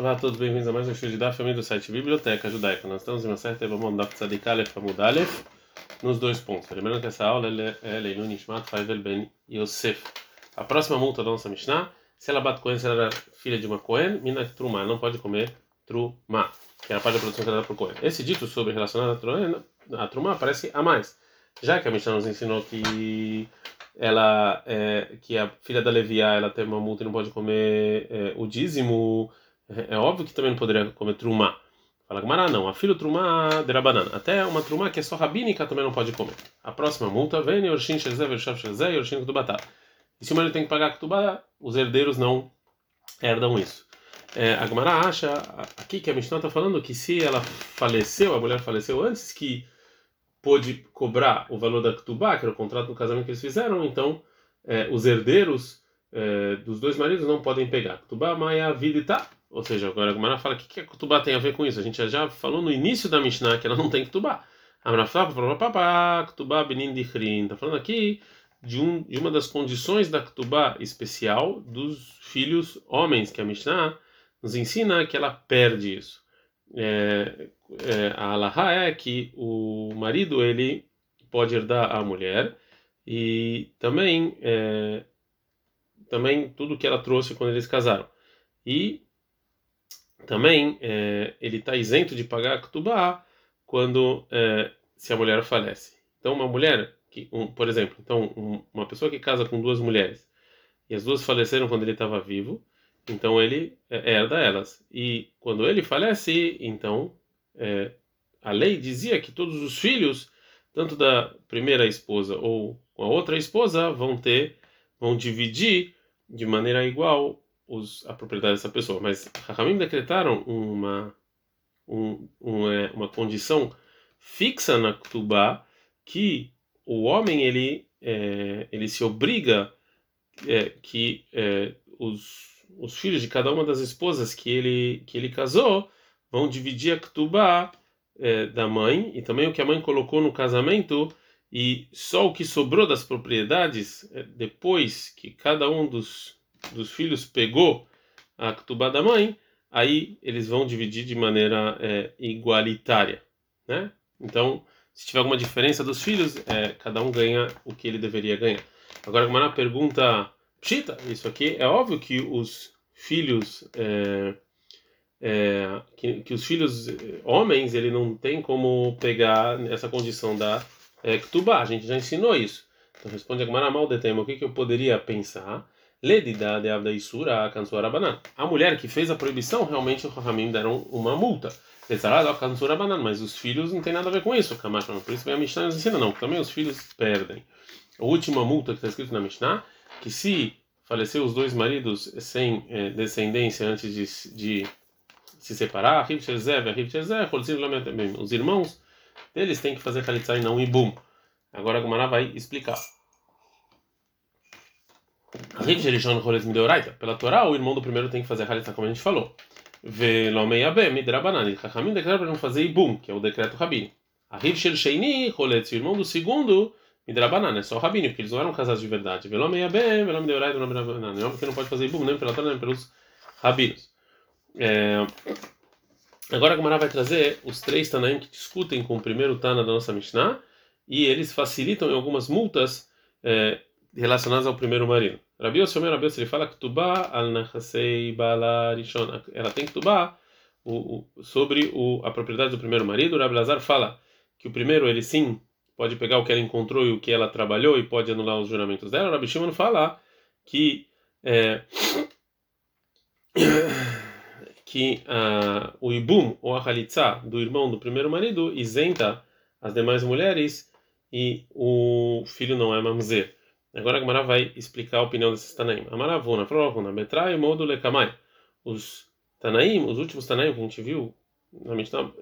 Olá a todos, bem-vindos a mais um show de Daf, família do site Biblioteca Judaica. Nós estamos em uma certa Evamon Daf Tzadik Aleph Amud nos dois pontos. Lembrando que essa aula é Leilun Nishmat Faivel Ben Yosef. A próxima multa da nossa Mishnah, se ela bate Cohen, se ela era filha de uma Cohen, Mina Trumá, não pode comer Trumá, que é a parte da produção que dada por Cohen. Esse dito sobre relacionado a Trumá parece a mais, já que a Mishnah nos ensinou que ela é, que a filha da Leviá ela tem uma multa e não pode comer é, o dízimo, é, óbvio que também não poderia comer trumá. Fala Gamara, não, a filha trumá de banana. Até uma trumá que é só rabínica também não pode comer. A próxima multa vem Yorshin Shezé, Vershav Shezé, Yorshin Kutubatá. E se o marido tem que pagar Kutubá, os herdeiros não herdam isso. É, a Gamara acha aqui que a Mishnah está falando que se ela faleceu, a mulher faleceu antes que pôde cobrar o valor da Ktubá, que era o contrato do casamento que eles fizeram, então é, os herdeiros é, dos dois maridos não podem pegar. Ktubá, Maia, Vidita. Ou seja, agora a Gemara fala o que, que a Ktubá tem a ver com isso. A gente já falou no início da Mishnah que ela não tem Ktubá. A Gemara fala, papá, Ktubá, Benin Dichrin. Está falando aqui de, um, de uma das condições da Ktubá especial dos filhos homens, que a Mishnah nos ensina que ela perde isso. É, é, a Alaha é que o marido ele pode herdar a mulher e também é, também tudo que ela trouxe quando eles casaram e também é, ele está isento de pagar a ketubá quando é, se a mulher falece então uma mulher que um, por exemplo então um, uma pessoa que casa com duas mulheres e as duas faleceram quando ele estava vivo então ele é, herda elas. E quando ele falece, então é, a lei dizia que todos os filhos, tanto da primeira esposa ou a outra esposa, vão ter, vão dividir de maneira igual os, a propriedade dessa pessoa. Mas Rahamim decretaram uma, um, um, é, uma condição fixa na Ktubá que o homem ele, é, ele se obriga é, que é, os os filhos de cada uma das esposas que ele que ele casou vão dividir a ketubá é, da mãe e também o que a mãe colocou no casamento e só o que sobrou das propriedades é, depois que cada um dos, dos filhos pegou a ketubá da mãe aí eles vão dividir de maneira é, igualitária né então se tiver alguma diferença dos filhos é, cada um ganha o que ele deveria ganhar agora uma pergunta Pshita, isso aqui é óbvio que os filhos é, é, que, que, os filhos é, homens ele não tem como pegar essa condição da é, Ktubá, a gente já ensinou isso. Então responde a Gemara mal de tema, o que, que eu poderia pensar? Ledida de Abda Isura Kansuarabanan. A mulher que fez a proibição, realmente o Rahamim deram uma multa. Mas os filhos não tem nada a ver com isso. Por isso vem a Mishnah nos ensina, não. Também os filhos perdem. A última multa que está escrito na Mishnah que se faleceu os dois maridos sem é, descendência antes de, de se separar, os irmãos deles têm que fazer Khalitsa e não Ibum. Agora a Gumara vai explicar. Pela Torá, o irmão do primeiro tem que fazer Khalitsa, como a gente falou. Velomeiabe, Midrabanan. Chachamim declara para não fazer Ibum, que é o decreto rabino. A Riv Shel Sheini, o irmão do segundo, Midrabanan, é só o rabino, porque eles não eram casados de verdade. Velome bem, velome deorai, velome drabanan. É porque não pode fazer ibum nem pela Torá, nem pelos rabinos. É... Agora a Gamara vai trazer os três Tanaim que discutem com o primeiro Tana da nossa Mishnah e eles facilitam em algumas multas é, relacionadas ao primeiro marido. Rabi Yossi, Rabi ele fala que Tubá al Nachasei Bala Rishon, ela tem que Tubá o, o, sobre o, a propriedade do primeiro marido. Rabi Lazar fala que o primeiro ele sim pode pegar o que ela encontrou e o que ela trabalhou e pode anular os juramentos dela. Rabi Shimon fala que é, que uh, o ibum ou a halitza do irmão do primeiro marido isenta as demais mulheres e o filho não é mamzer. Agora a Gemara vai explicar a opinião desses Tanaim. Amaravuna, Proravuna, Betrai, Modo, Lekamai. Os Tanaim, os últimos Tanaim que a gente viu,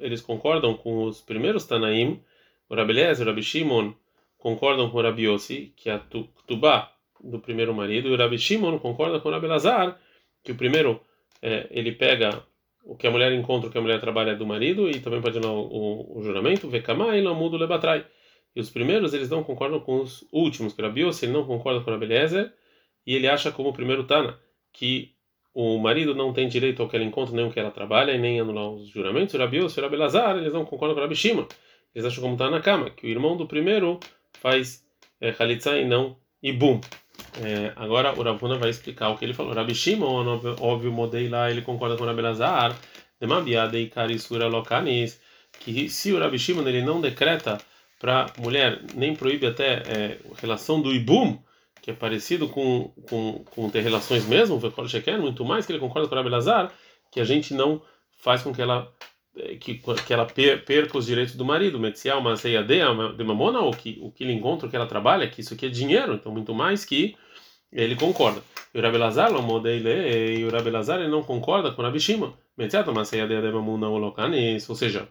eles concordam com os primeiros Tanaim o Rabi Eliezer, o Rabi Shimon concordam com o Rabi Yossi, que é a Tubá do primeiro marido, e o Rabi Shimon concorda com o Rabi que o primeiro é, ele pega o que a mulher encontra, o que a mulher trabalha do marido, e também pode dar o, o, o juramento, Vekamai, Lamudo, Lebatrai. Os primeiros eles não concordam com os últimos, que o Rabi Yossi ele não concorda com o Rabi Eliezer, e ele acha como o primeiro Tana, que o marido não tem direito ao que ela encontra, nem ao que ela trabalha, e nem anular os juramentos. O o Rabelazar, eles não concordam com o Rabi Shimon. Eles acham como está na cama, que o irmão do primeiro faz é, e não Ibum. É, agora o Ravuna vai explicar o que ele falou. Rabi Shimon, óbvio, modei lá, ele concorda com o Karisura Lokanis, que se o Rabi Shimon ele não decreta para mulher, nem proíbe até é, relação do Ibum, que é parecido com, com, com ter relações mesmo, muito mais que ele concorda com o Rabelazar, que a gente não faz com que ela é, que, que ela perca os direitos do marido, Metzial, Maseia de Mamona, ou que o que ele encontra, o que ela trabalha, que isso aqui é dinheiro, então muito mais que ele concorda. E o Rabelazar, e o Rabelazar ele não concorda com o Rabi Shimon, Metzial, Maseia de Mamona, ou seja,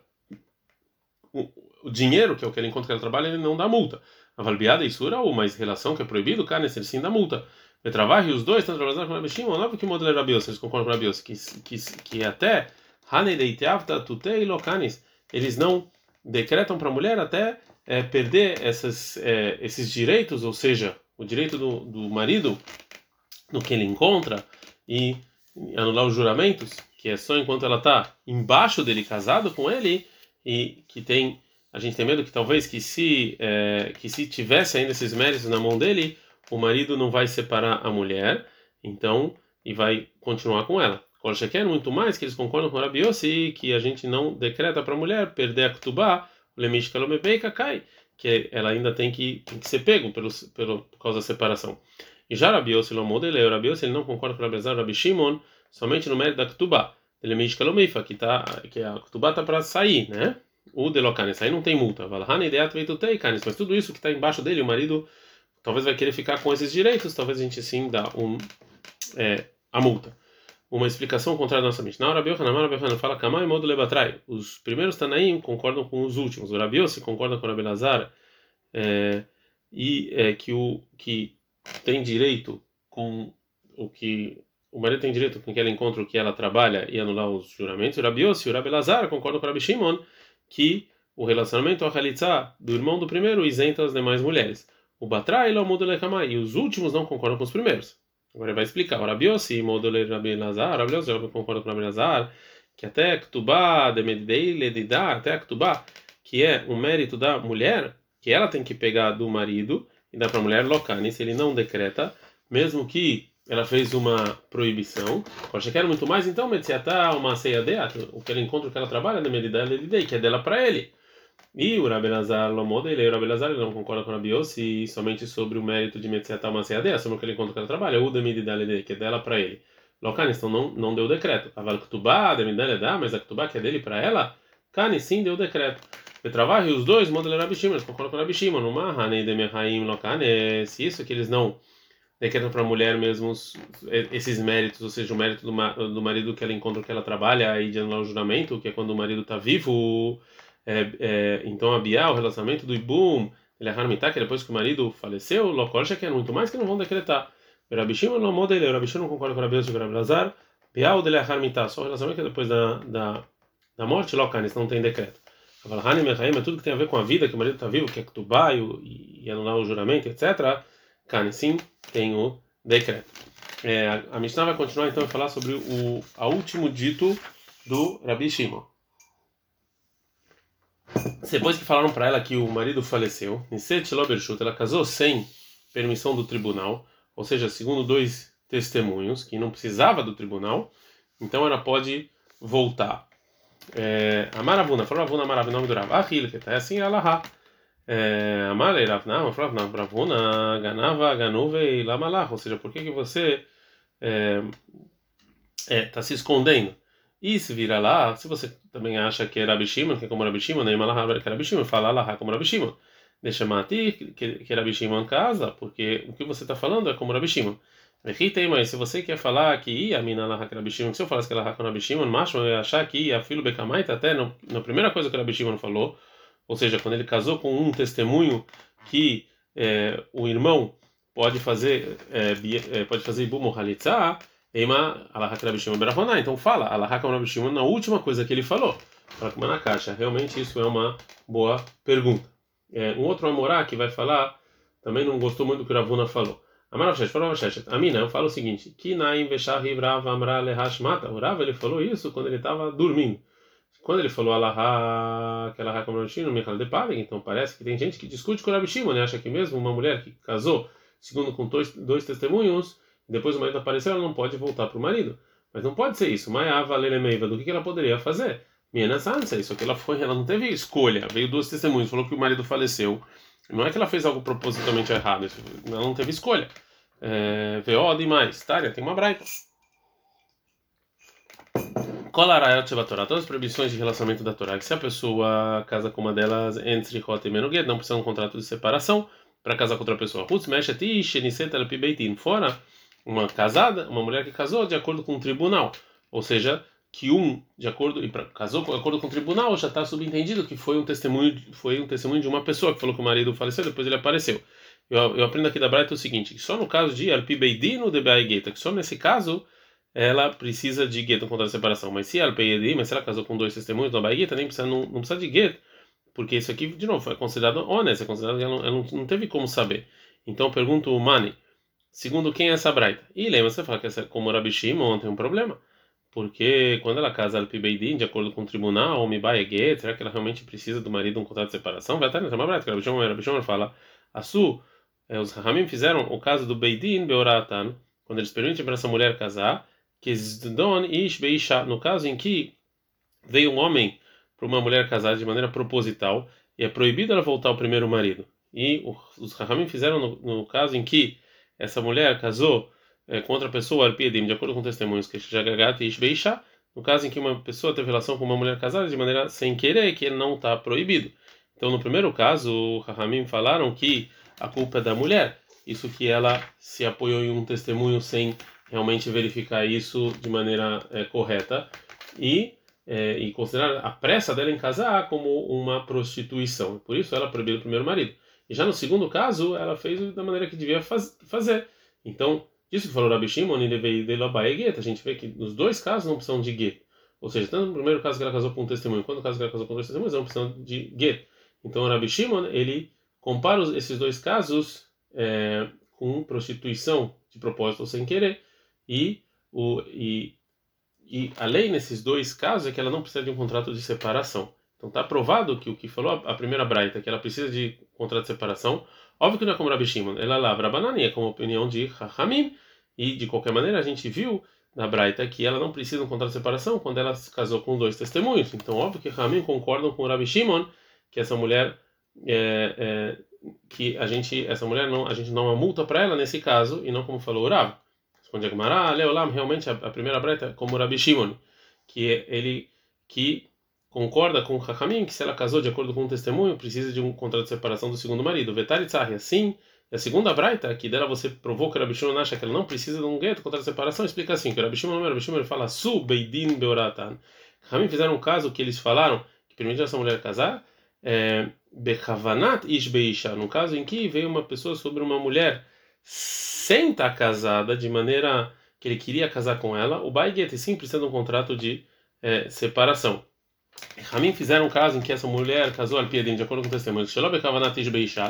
o, dinheiro, que é o que ele encontra que ela trabalha, ele não dá multa. A valbiada e sura, ou mais relação que é proibido, cara, ele sim dá multa. Betravar e os dois, tanto Rabelazar como o Rabi Shimon, não o modelo é Rabios, eles concordam com o Rabios, que, que, que até eles não decretam para a mulher até é, perder é, esses direitos, ou seja, o direito do, do marido no que ele encontra e anular os juramentos, que é só enquanto ela está embaixo dele, casado com ele, e que tem a gente tem medo que talvez que se é, que se tivesse ainda esses méritos na mão dele, o marido não vai separar a mulher, então e vai continuar com ela. Kolsheker, muito mais que eles concordam com o Rabi Yossi, que a gente não decreta para a mulher perder a Ktubá, o cai, que ela ainda tem que, tem que ser pego pelo, pelo, por causa da separação. E já Rabi Yossi Lomodele, o Rabi Yossi ele não concorda com o Rabi Rabi Shimon, somente no mérito da Ktubá, Lemish Kalomeifa, que, tá, que a Ktubá está para sair, né? O Delocanes, aí não tem multa. Mas tudo isso que está embaixo dele, o marido talvez vai querer ficar com esses direitos, talvez a gente sim dá um, é, a multa uma explicação contrária da nossa. Rabi Yohanan, Rabi Yohanan fala Kamai modo lebatrai. Os primeiros Tanaim concordam com os últimos. O Rabi Yossi concorda com o Rabi Lazar é, e é, que o que tem direito com o que o marido tem direito com que ela encontra o que ela trabalha e anular os juramentos. O Rabi Yossi e o Rabi Lazar concordam com o Rabi Shimon que o relacionamento a Halitzah do irmão do primeiro isenta as demais mulheres. O Batrai e o Mudo E os últimos não concordam com os primeiros. Agora ele vai explicar. O Rabiossi, modelo Rabi Lazar, Rabiossi, eu concordo com o Rabi Lazar, que até Ktubá, Demedidei, Ledidá, até Ktubá, que é um mérito da mulher, que ela tem que pegar do marido e dar para a mulher locane, se ele não decreta, mesmo que ela fez uma proibição. Acho que era muito mais, então, Metziatá, uma ceia de o que ela encontra, o que ela trabalha, Demedidá, Ledidei, que é dela para ele. E o Rabelazar Lomoda, ele, o Rabelazar ele não concorda com a Biossi somente sobre o mérito de Metziatá Maseadea, sobre o que ele conta que ela trabalha, o Demididalede, que é dela para ele. Locanis, então não, não deu decreto. Aval Ktubá, Demidaleda, mas a Ktubá que é dele para ela, Kani sim deu decreto. Betravar e os dois, modelo Rabishima, eles concordam com Rabishima, no Mahane Demehaim Locanes, se isso que eles não decretam para a mulher mesmo esses méritos, ou seja, o mérito do, do marido que ela encontra que ela trabalha e de anular o juramento, que é quando o marido está vivo é, é, então a Biá, o relacionamento do Ibum, ele é que depois que o marido faleceu, Lokol já quer muito mais que não vão decretar. Rabishima não muda ele, Rabishima não concorda com o Rabi Yosef e o Lazar. Biá, o dele é Harmitá, só o relacionamento que depois da, da, da morte, Lokanis, não tem decreto. Hanim é tudo que tem a ver com a vida, que o marido está vivo, que é Ktubá e, e anular o juramento, etc. Kani, sim, tem o decreto. É, a, Mishnah vai continuar então a falar sobre o a último dito do Rabi Shimon. Depois que falaram para ela que o marido faleceu, ela casou sem permissão do tribunal, ou seja, segundo dois testemunhos, que não precisava do tribunal, então ela pode voltar. É, a Maravuna, falou Ravuna, Maravuna, nome do Rav, Ahil, que está assim, ela é, Amar Ravna, falou Ravuna, Ganava, Ganuve e Lamalach, ou seja, por que, que você está é, é, tá se escondendo? E se vira lá, se você também acha que é Rabi Shimon, que é como Rabi Shimon, nem Malahar que é Rabi Shimon, fala lá como Rabi Shimon. Deixa Mati, que, que Rabi Shimon casa, porque o que você está falando é como Rabi Shimon. Tem, mas se você quer falar que ia mina lá Rabi Shimon, se eu falasse que ela com Rabi Shimon, macho, eu ia achar que ia filho Becamaita até no, na primeira coisa que Rabi Shimon falou, ou seja, quando ele casou com um testemunho que é, o irmão pode fazer é, pode fazer Ibumo Halitzah, Eima. Então fala Alahak Rabi Shimon na última coisa que ele falou. Fala na caixa. Realmente isso é uma boa pergunta. É, um outro Amorá que vai falar também não gostou muito do que o Ravuna falou. Amarashesh, Farashesh, Amina, eu falo o seguinte: Kinaim Veshahiv Rav Amra Lehashmata. O Rav ele falou isso quando ele estava dormindo. Quando ele falou Alahá, aquela Raha como no Michal de Palig, então parece que tem gente que discute com o Rabi Shimon, né? acha que mesmo uma mulher que casou, segundo com dois, dois testemunhos, depois o marido apareceu, ela não pode voltar para o marido. Mas não pode ser isso. Maiava Lelemeiva, do que, que ela poderia fazer? Minha Sansa, isso que ela foi, ela não teve escolha. Veio duas testemunhas, falou que o marido faleceu. Não é que ela fez algo propositalmente errado, ela não teve escolha. É, Veó demais. Tária, tem uma braita. Torá, todas as proibições de relacionamento da Torá, que se a pessoa casa com uma delas entre Rota e Menuged, não precisa de um contrato de separação para casar com outra pessoa. Putz, mexe fora uma casada, uma mulher que casou de acordo com o tribunal, ou seja, que um de acordo e casou de acordo com o tribunal já está subentendido que foi um testemunho foi um testemunho de uma pessoa que falou que o marido faleceu depois ele apareceu. Eu, eu aprendo aqui da Braita o seguinte, que só no caso de Alpi Beidino de Beaigeta, que só nesse caso ela precisa de gueto contra a separação. Mas se ela mas se ela casou com dois testemunhos da Baigueta, nem precisa, não, não precisa de gueto, porque isso aqui, de novo, é considerado honesto, é considerado que ela, ela não, não, teve como saber. Então pergunto o Mani, segundo quem é essa braita? E lembra, você fala que essa, como Rabi Shimon tem um problema. Porque quando ela casa Alpi Beidin, de acordo com o tribunal, ou Mibai gueto, será que ela realmente precisa do marido um contrato de separação? Vai estar nessa braita, Rabi Shimon, Rabi fala, a Su, é, os Rahamim fizeram o caso do Beidin Beoratan, quando eles permitem para essa mulher casar, que Zdon Ish Beisha, no caso em que veio um homem para uma mulher casada de maneira proposital e é proibido ela voltar ao primeiro marido. E os Rahamim fizeram no, no, caso em que essa mulher casou é, com outra pessoa, Arpiedim, de acordo com testemunhos, que Jagagat Ish Beisha, no caso em que uma pessoa teve relação com uma mulher casada de maneira sem querer, que não está proibido. Então, no primeiro caso, os Rahamim falaram que a culpa é da mulher, isso que ela se apoiou em um testemunho sem realmente verificar isso de maneira é, correta e é, e considerar a pressa dela em casar como uma prostituição. Por isso ela proibiu o primeiro marido. E já no segundo caso, ela fez da maneira que devia faz, fazer. Então, isso que falou Rabi Shimon, a gente vê que nos dois casos não precisam de gueto. Ou seja, tanto no primeiro caso que ela casou com um testemunho, quanto no caso que ela casou com dois testemunhos, não precisam de gueto. Então, o Rabi Shimon, ele compara esses dois casos é, com prostituição de propósito ou sem querer, e, o, e, e a lei nesses dois casos é que ela não precisa de um contrato de separação. Então está provado que o que falou a primeira braita, que ela precisa de contrato de separação, óbvio que não é como Rabi Shimon, ela lavra a banana, é como opinião de Hamim, e de qualquer maneira a gente viu na braita que ela não precisa de um contrato de separação quando ela se casou com dois testemunhos. Então óbvio que Hamim concordam com Rabi Shimon que essa mulher é, é, que a gente essa mulher não a gente não multa para ela nesse caso e não como falou o Rav. Responde a Gemara, Leolam, realmente a, a primeira breta, como Rabi Shimon, que é ele que concorda com o Hakamim que se ela casou de acordo com um testemunho, precisa de um contrato de separação do segundo marido. Vetari Tzahri, assim, a segunda braita, que dela você provou que o Rabi Shimon acha que ela não precisa de um gueto, contrato de separação, explica assim, que o Rabi Shimon, o Rabi Shimon fala, Su Beidin Beoratan. Hakamim fizeram um caso que eles falaram que permitiram essa mulher casar, é, Bechavanat Ish Beisha, no caso em que veio uma pessoa sobre uma mulher sem estar casada, de maneira que ele queria casar com ela, o Baiguete sim precisa de um contrato de é, separação. Ramin fizeram um caso em que essa mulher casou al de acordo com o testemunho,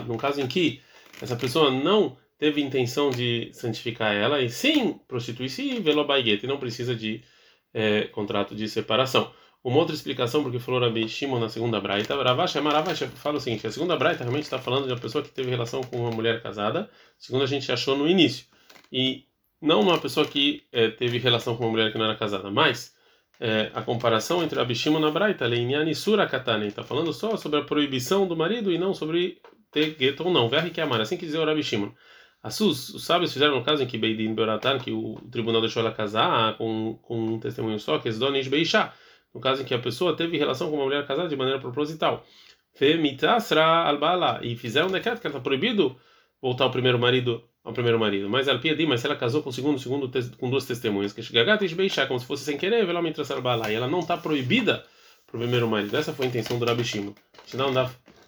num caso em que essa pessoa não teve intenção de santificar ela e sim prostituir-se e velo e não precisa de é, contrato de separação. Uma outra explicação, porque falou Rabi Shimon na segunda braita, Ravash Ravash fala o seguinte: a segunda braita realmente está falando de uma pessoa que teve relação com uma mulher casada, segundo a gente achou no início, e não uma pessoa que é, teve relação com uma mulher que não era casada, mas é, a comparação entre Rabi Shimon na braita, Leinyani Sura Katane, está falando só sobre a proibição do marido e não sobre ter gueto ou não. Verre que amar, assim que dizer o Rabi Shimon. Sus, os sábios fizeram no caso em que Beidin Beoratan, que o tribunal deixou ela casar com, com um testemunho só, que é Zdonish Beisha no caso em que a pessoa teve relação com uma mulher casada de maneira proposital. E fizeram um decreto que está proibido voltar ao primeiro marido ao primeiro marido. Mas Alpiedi, mas se ela casou com o segundo, segundo com duas testemunhas, que como se fosse sem querer, e ela não está proibida para o primeiro marido. Essa foi a intenção do Rabi Shimon.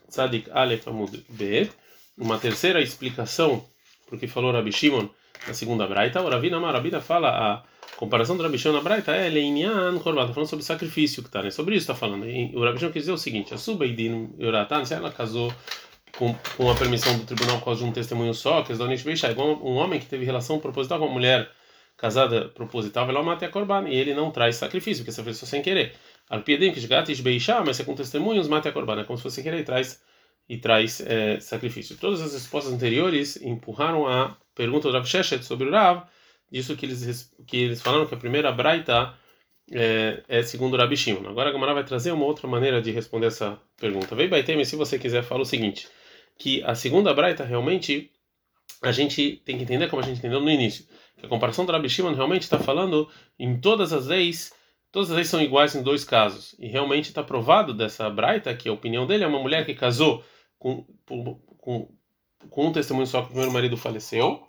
Tzadik Aleph Amud B. Uma terceira explicação porque falou Rabi Shimon na segunda braita. O Ravina fala a comparação do Rabichão na Braita é Leinyan Korban, está falando sobre sacrifício que está, né? Sobre isso está falando. E o Rabichão quer dizer o seguinte: a Subeidin Yoratan, se ela casou com, com a permissão do tribunal por causa de um testemunho só, que é igual um homem que teve relação proposital com uma mulher casada proposital, ela mata a corban, e ele não traz sacrifício, porque você fez só sem querer. Alpiedim que gatis beishá, mas é com testemunhos, mata a corban, é como se fosse sem querer e traz e traz é, sacrifício. Todas as respostas anteriores empurraram a pergunta do Rav Sheshet sobre o Rav, disso que eles que eles falaram que a primeira braita é, é segundo Rabi Shimon. Agora a Gamara vai trazer uma outra maneira de responder essa pergunta. Vem Baitem, se você quiser, fala o seguinte, que a segunda braita realmente a gente tem que entender como a gente entendeu no início. Que a comparação do Rabi Shimon realmente está falando em todas as leis, todas as leis são iguais em dois casos. E realmente está provado dessa braita que a opinião dele é uma mulher que casou com, com, com um testemunho só que o primeiro marido faleceu.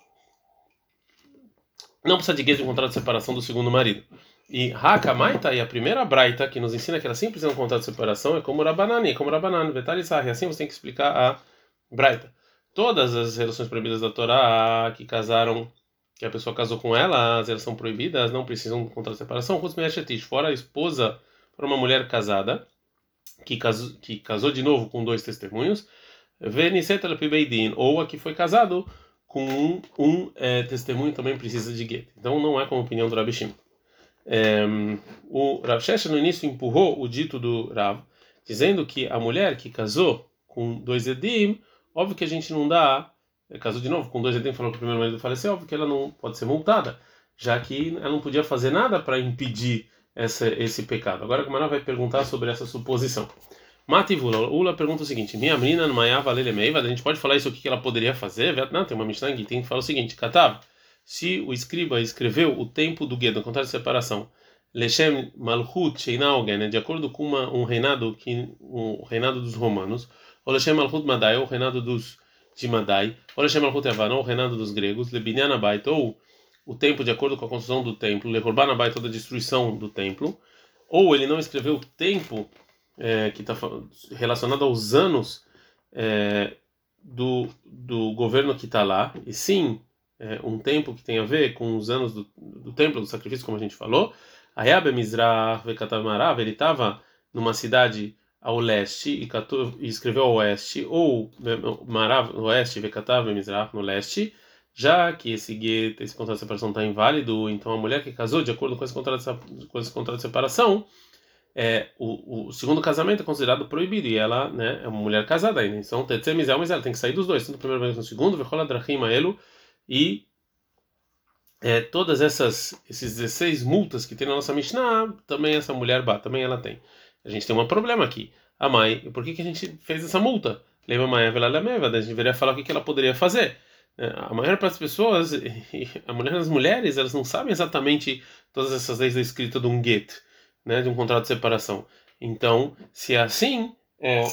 Não precisa de guia de contrato de separação do segundo marido. E Hakamaita, e a primeira braita que nos ensina que ela sempre precisa de um contrato de separação é como Rabanani, como Rabanan, Vetalizar. E assim você tem que explicar a braita. Todas as relações proibidas da Torá que casaram, que a pessoa casou com ela, as relações proibidas não precisam de um contrato de separação. Fora a esposa, para uma mulher casada, que casou, que casou de novo com dois testemunhos, ou a que foi casado com um, um é, testemunho também precisa de get. Então não é como opinião do Rabi Shimon. É, o Rav Shesha no início empurrou o dito do Rav, dizendo que a mulher que casou com dois edim, óbvio que a gente não dá, é, casou de novo com dois edim, falou que o primeiro marido faleceu, óbvio que ela não pode ser multada, já que ela não podia fazer nada para impedir essa, esse pecado. Agora a Gamara vai perguntar sobre essa suposição. Mativula, Ula pergunta o seguinte: Minha menina no Maiava Meiva, a gente pode falar isso o que ela poderia fazer? Não, tem uma Mishnah que tem que falar o seguinte: Katav, se o escriba escreveu o tempo do Guedo, contrato de separação, Lechem Malchut Sheinaugen, né, de acordo com uma, um reinado que um reinado dos romanos, ou Lechem Malchut Madai, o reinado dos de Madai, ou Lechem Malchut Evan, o reinado dos gregos, Lebinyan Abait, ou o tempo de acordo com a construção do templo, Lekorban Abait, toda a destruição do templo, ou ele não escreveu o tempo é, que está relacionado aos anos é, do, do governo que está lá, e sim é, um tempo que tem a ver com os anos do, do templo, do sacrifício, como a gente falou. Ayabe Mizrah Vekatavmarav, ele estava numa cidade ao leste e, e escreveu ao oeste, ou Marav no oeste, Vekatav Mizrah no leste, já que esse gueto, esse contrato de separação está inválido, então a mulher que casou de acordo com esse contrato de, com esse contrato de separação, é, o, o, segundo casamento é considerado proibido e ela né, é uma mulher casada ainda. Então, Tetzemizel, mas ela tem que sair dos dois, tanto no primeiro quanto no segundo, Vechola Drachim Elu, e é, todas essas esses 16 multas que tem na nossa Mishnah, também essa mulher bah, também ela tem. A gente tem um problema aqui. A mãe, por que, que a gente fez essa multa? Lembra a mãe, a gente deveria falar o que, que ela poderia fazer. É, a maior parte das pessoas, a mulher das mulheres, elas não sabem exatamente todas essas leis da escrita de um get, né, de um contrato de separação. Então, se é assim, é,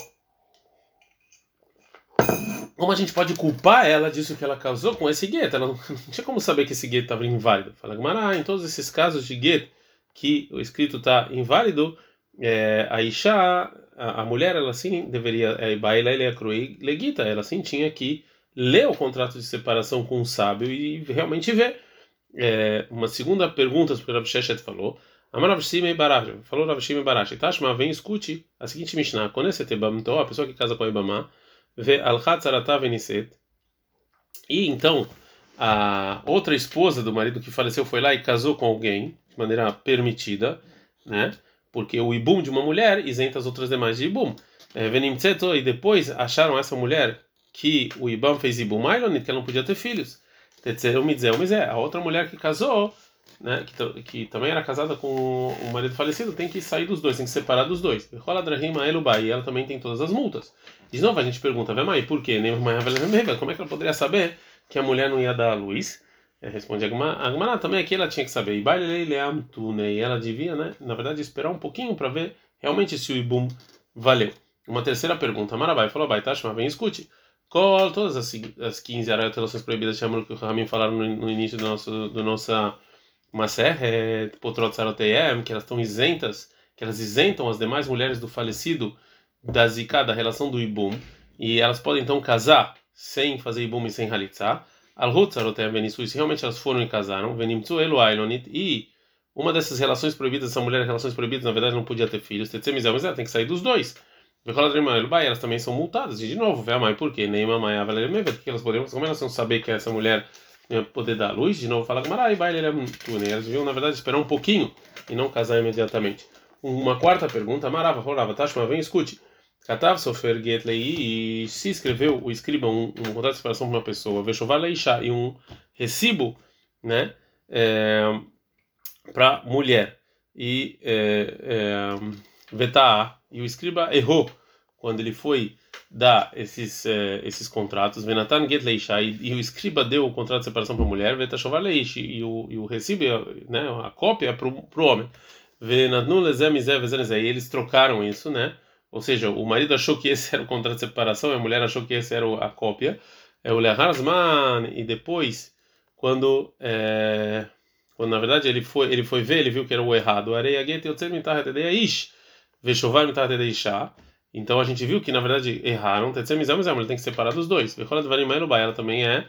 como a gente pode culpar ela disso que ela causou com esse gueto? Ela não, não tinha como saber que esse gueto estava inválido. Fala Gmará, em todos esses casos de gueto que o escrito está inválido, é, a Isha, a, a, mulher, ela sim deveria, é, Baila ele é legita, ela sim tinha que ler o contrato de separação com o sábio e realmente ver. É, uma segunda pergunta que o Sheshet falou. Amar Shimei Barash, falou Rav Shimei Barash, Tashma, vem escute a seguinte Mishnah, quando esse então a pessoa que casa com a Ibama, Ve alchat veniset. E então a outra esposa do marido que faleceu foi lá e casou com alguém de maneira permitida, né? Porque o ibum de uma mulher isenta as outras demais de ibum. É, Venimtseto e depois acharam essa mulher que o ibam fez ibum ailonit, que ela não podia ter filhos. Tetzerum mitzeu mizé. A outra mulher que casou né, que, que, também era casada com o marido falecido, tem que sair dos dois, tem que separar dos dois. E ela também tem todas as multas. De novo a gente pergunta, Vemai, por quê? Como é que ela poderia saber que a mulher não ia dar a luz? É, responde a Agmará, também aqui ela tinha que saber. E ela devia, né, na verdade, esperar um pouquinho para ver realmente se o Ibum valeu. Uma terceira pergunta, Marabai falou, vai, Tashma, vem escute. Qual, todas as, as 15 relações proibidas, chamam que o Ramin falaram no, no início do nosso, do nossa Maseret Potrot Saroteyem, que elas estão isentas, que elas isentam as demais mulheres do falecido da zika, da relação do ibum, e elas podem então casar sem fazer ibum e sem halitzah. Alhut Saroteyem Venisui, se realmente elas foram e casaram, Venimtsu Elu Ailonit, e uma dessas relações proibidas, essa mulher relações proibidas, na verdade não podia ter filhos, Tetzemizel, mas ela tem que sair dos dois. elas também são multadas. E de novo, vê a mãe, por quê? Nem mamãe, porque elas poderiam, como elas não saber que essa mulher poder dar luz, de novo fala que Marai, baile era Elas deviam, na verdade, esperar um pouquinho e não casar imediatamente. Uma quarta pergunta, Marava, Rolava, Tashma, vem escute. Katav Sofer Getlei, e se escreveu o escriba um, um contrato de separação para uma pessoa, Veshovar Leisha, e um recibo, né, é, para mulher, e é, é, e o escriba errou quando ele foi dar esses é, esses contratos, Venatan Getleisha, e, o escriba deu o contrato de separação para a mulher, Vetashovar Leish, e o, e o recibo, né, a cópia é para o homem. Venatnu Lezem eles trocaram isso, né? Ou seja, o marido achou que esse era o contrato de separação e a mulher achou que esse era a cópia. É o Leharzman e depois quando é, quando na verdade ele foi ele foi ver ele viu que era o errado. Areia get yotzer mitachet edeish veshovar mitachet edeisha. Então a gente viu que na verdade erraram. Ele tem que separar dos dois. Ela também é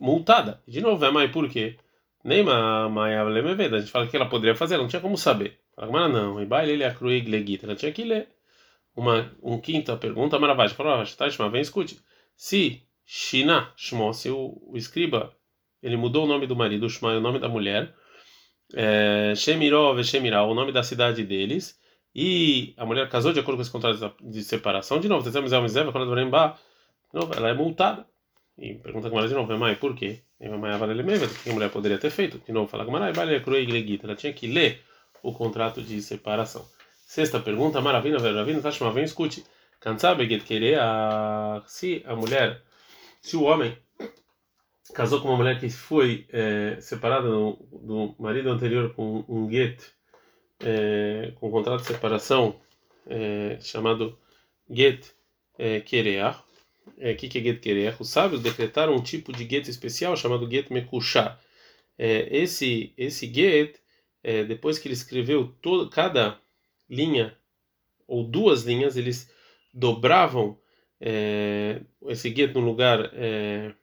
multada. De novo, é mãe por quê? Nem mãe a gente fala que ela poderia fazer, não tinha como saber. Fala, não, e baile ele é cruig legita, ela tinha que ler uma um quinta pergunta, Maravash, Maravash, tá, Shma, vem escute. Se Shina, Shmo, se o, o escriba, ele mudou o nome do marido, Shma é o nome da mulher, é, Shemirov Shemirah, o nome da cidade deles, e a mulher casou de acordo com esse contrato de separação, de novo, ela é multada. E pergunta com ela de novo, mãe, por quê? O que a mulher poderia ter feito? De novo, fala com ela tinha que ler o contrato de separação. Sexta pergunta, maravilha, maravilha, Tashma, vem escute. Cansabe querer a se a mulher, se o homem casou com uma mulher que foi é, separada do, do, marido anterior com um get, é, com um contrato de separação é, chamado get é, querer. O que, que é get querer? Os sábios decretaram um tipo de get especial chamado get mekushar. É, esse esse get, depois que ele escreveu todo, cada linha ou duas linhas, eles dobravam é, esse gueto no lugar é,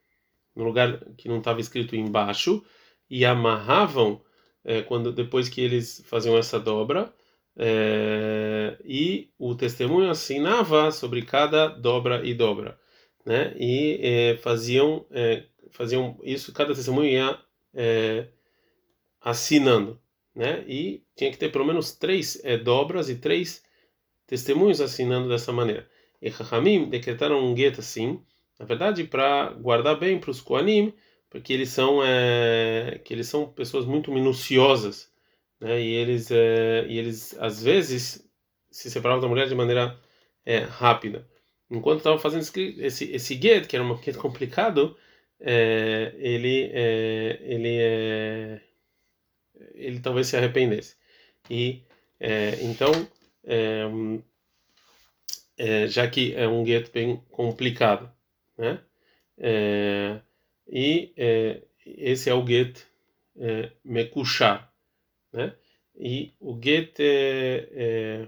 no lugar que não estava escrito embaixo e amarravam é, quando depois que eles faziam essa dobra é, e o testemunho assinava sobre cada dobra e dobra, né? E é, faziam é, faziam isso cada testemunho ia assinando né? E tinha que ter pelo menos três é, dobras e três testemunhos assinando dessa maneira. E Rahamim decretaram um gueto assim, na verdade, para guardar bem para os Koanim, porque eles são é, que eles são pessoas muito minuciosas, né? E eles é, e eles às vezes se separavam da mulher de maneira é, rápida. Enquanto estavam fazendo esse esse get, que era um gueto complicado, ele ele ele talvez se arrependesse. E então, já que é um gueto bem complicado, né? É, e é, esse é o gueto é, né? E o get é,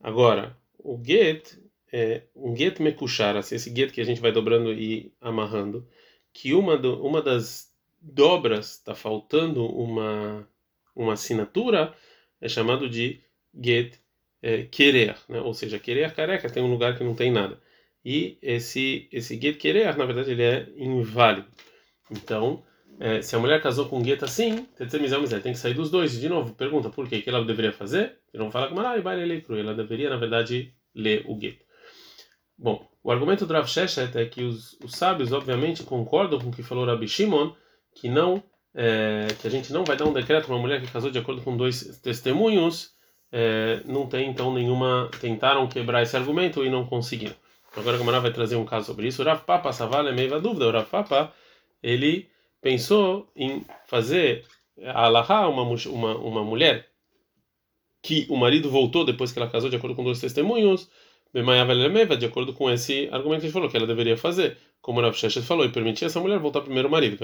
agora o get é um get mekushar, assim, esse get que a gente vai dobrando e amarrando, que uma do, uma das dobras está faltando uma uma assinatura é chamado de get é, querer, né? ou seja, querer careca tem um lugar que não tem nada e esse esse get querer na verdade ele é inválido. Então é, se a mulher casou com um get assim, tem que sair dos dois. De novo, pergunta por quê? que ela deveria fazer? Ele não fala com ela, ela deveria na verdade ler o get. Bom, o argumento do Rav Sheshet é que os, os sábios obviamente concordam com o que falou Rabi Shimon que não é, que a gente não vai dar um decreto para uma mulher que casou de acordo com dois testemunhos, é, não tem então nenhuma. Tentaram quebrar esse argumento e não conseguiram. Agora a Gamara vai trazer um caso sobre isso. O Rav Papa Savala é meio dúvida. O Rav Papa ele pensou em fazer a Alaha, uma, uma, uma mulher que o marido voltou depois que ela casou de acordo com dois testemunhos, de acordo com esse argumento que gente falou que ela deveria fazer como Rav Sheshet falou, e permitir essa mulher voltar primeiro ao marido.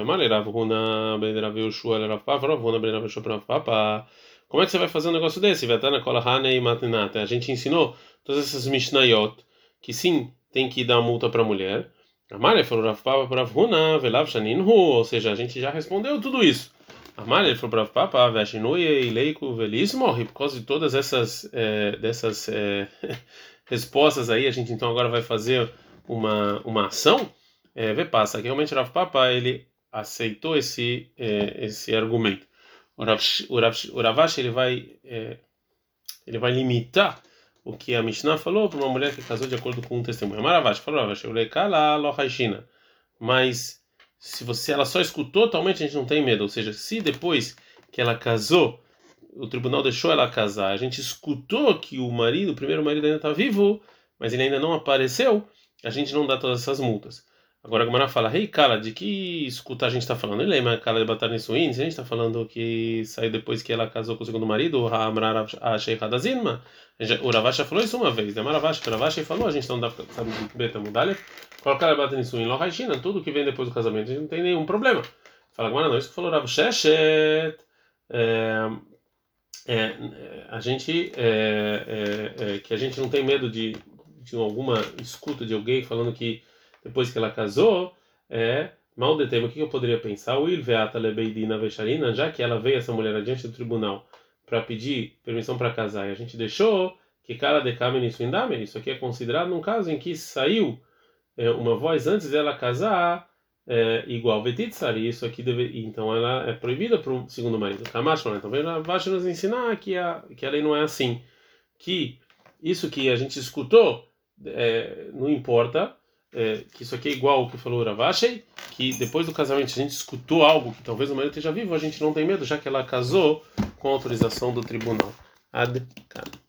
Como é que você vai fazer um negócio desse? A gente ensinou todas essas Mishnayot que sim, tem que dar multa para a mulher. Amália falou Rav Papa para Rav Huna, Velav Shaninhu, ou seja, a gente já respondeu tudo isso. Ele falou para o Papa, Veshinui e Leico Velis morre. Por causa de todas essas é, dessas é, respostas aí, a gente então agora vai fazer uma, uma ação. É, vê, passa, que realmente o Papa ele aceitou esse, é, esse argumento. O, Rav, o, Ravash ele vai, é, ele vai limitar o que a Mishnah falou para uma mulher que casou de acordo com um testemunho. Maravash falou, mas se você ela só escutou, totalmente a gente não tem medo. Ou seja, se depois que ela casou, o tribunal deixou ela casar, a gente escutou que o marido, o primeiro marido ainda está vivo, mas ele ainda não apareceu, a gente não dá todas essas multas. Agora a Gamara fala, rei hey, Kala, de que escuta a gente está falando? Ele lembra Kala de Batar Nissuin? Se a gente está falando que saiu depois que ela casou com o segundo marido, o Hamrar Asheikhadazilma, o Ravasha falou isso uma vez, né? O Ravasha falou, a gente não dá sabe de beta mudalha. Colocar a bata nisso em Lohaishina, tudo que vem depois do casamento, a gente não tem nenhum problema. Fala agora não, isso que falou Rav Sheshet. É, é, a gente é, é, é, que a gente não tem medo de, de alguma escuta de alguém falando que depois que ela casou é mal de tema. O que eu poderia pensar? O Ilveata Lebeidina Vesharina, já que ela veio essa mulher adiante do tribunal para pedir permissão para casar e a gente deixou que cara de Kamen Swindame, isso aqui é considerado num caso em que saiu é, uma voz antes dela casar é, igual Vetitsari, isso aqui deve, então ela é proibida para o segundo marido. Kamash, então vem abaixo nos ensinar que a, que a lei não é assim, que isso que a gente escutou é, não importa, é, que isso aqui é igual ao que falou Ravashei, que depois do casamento a gente escutou algo que talvez o marido esteja vivo, a gente não tem medo, já que ela casou com autorização do tribunal. Ad -kan.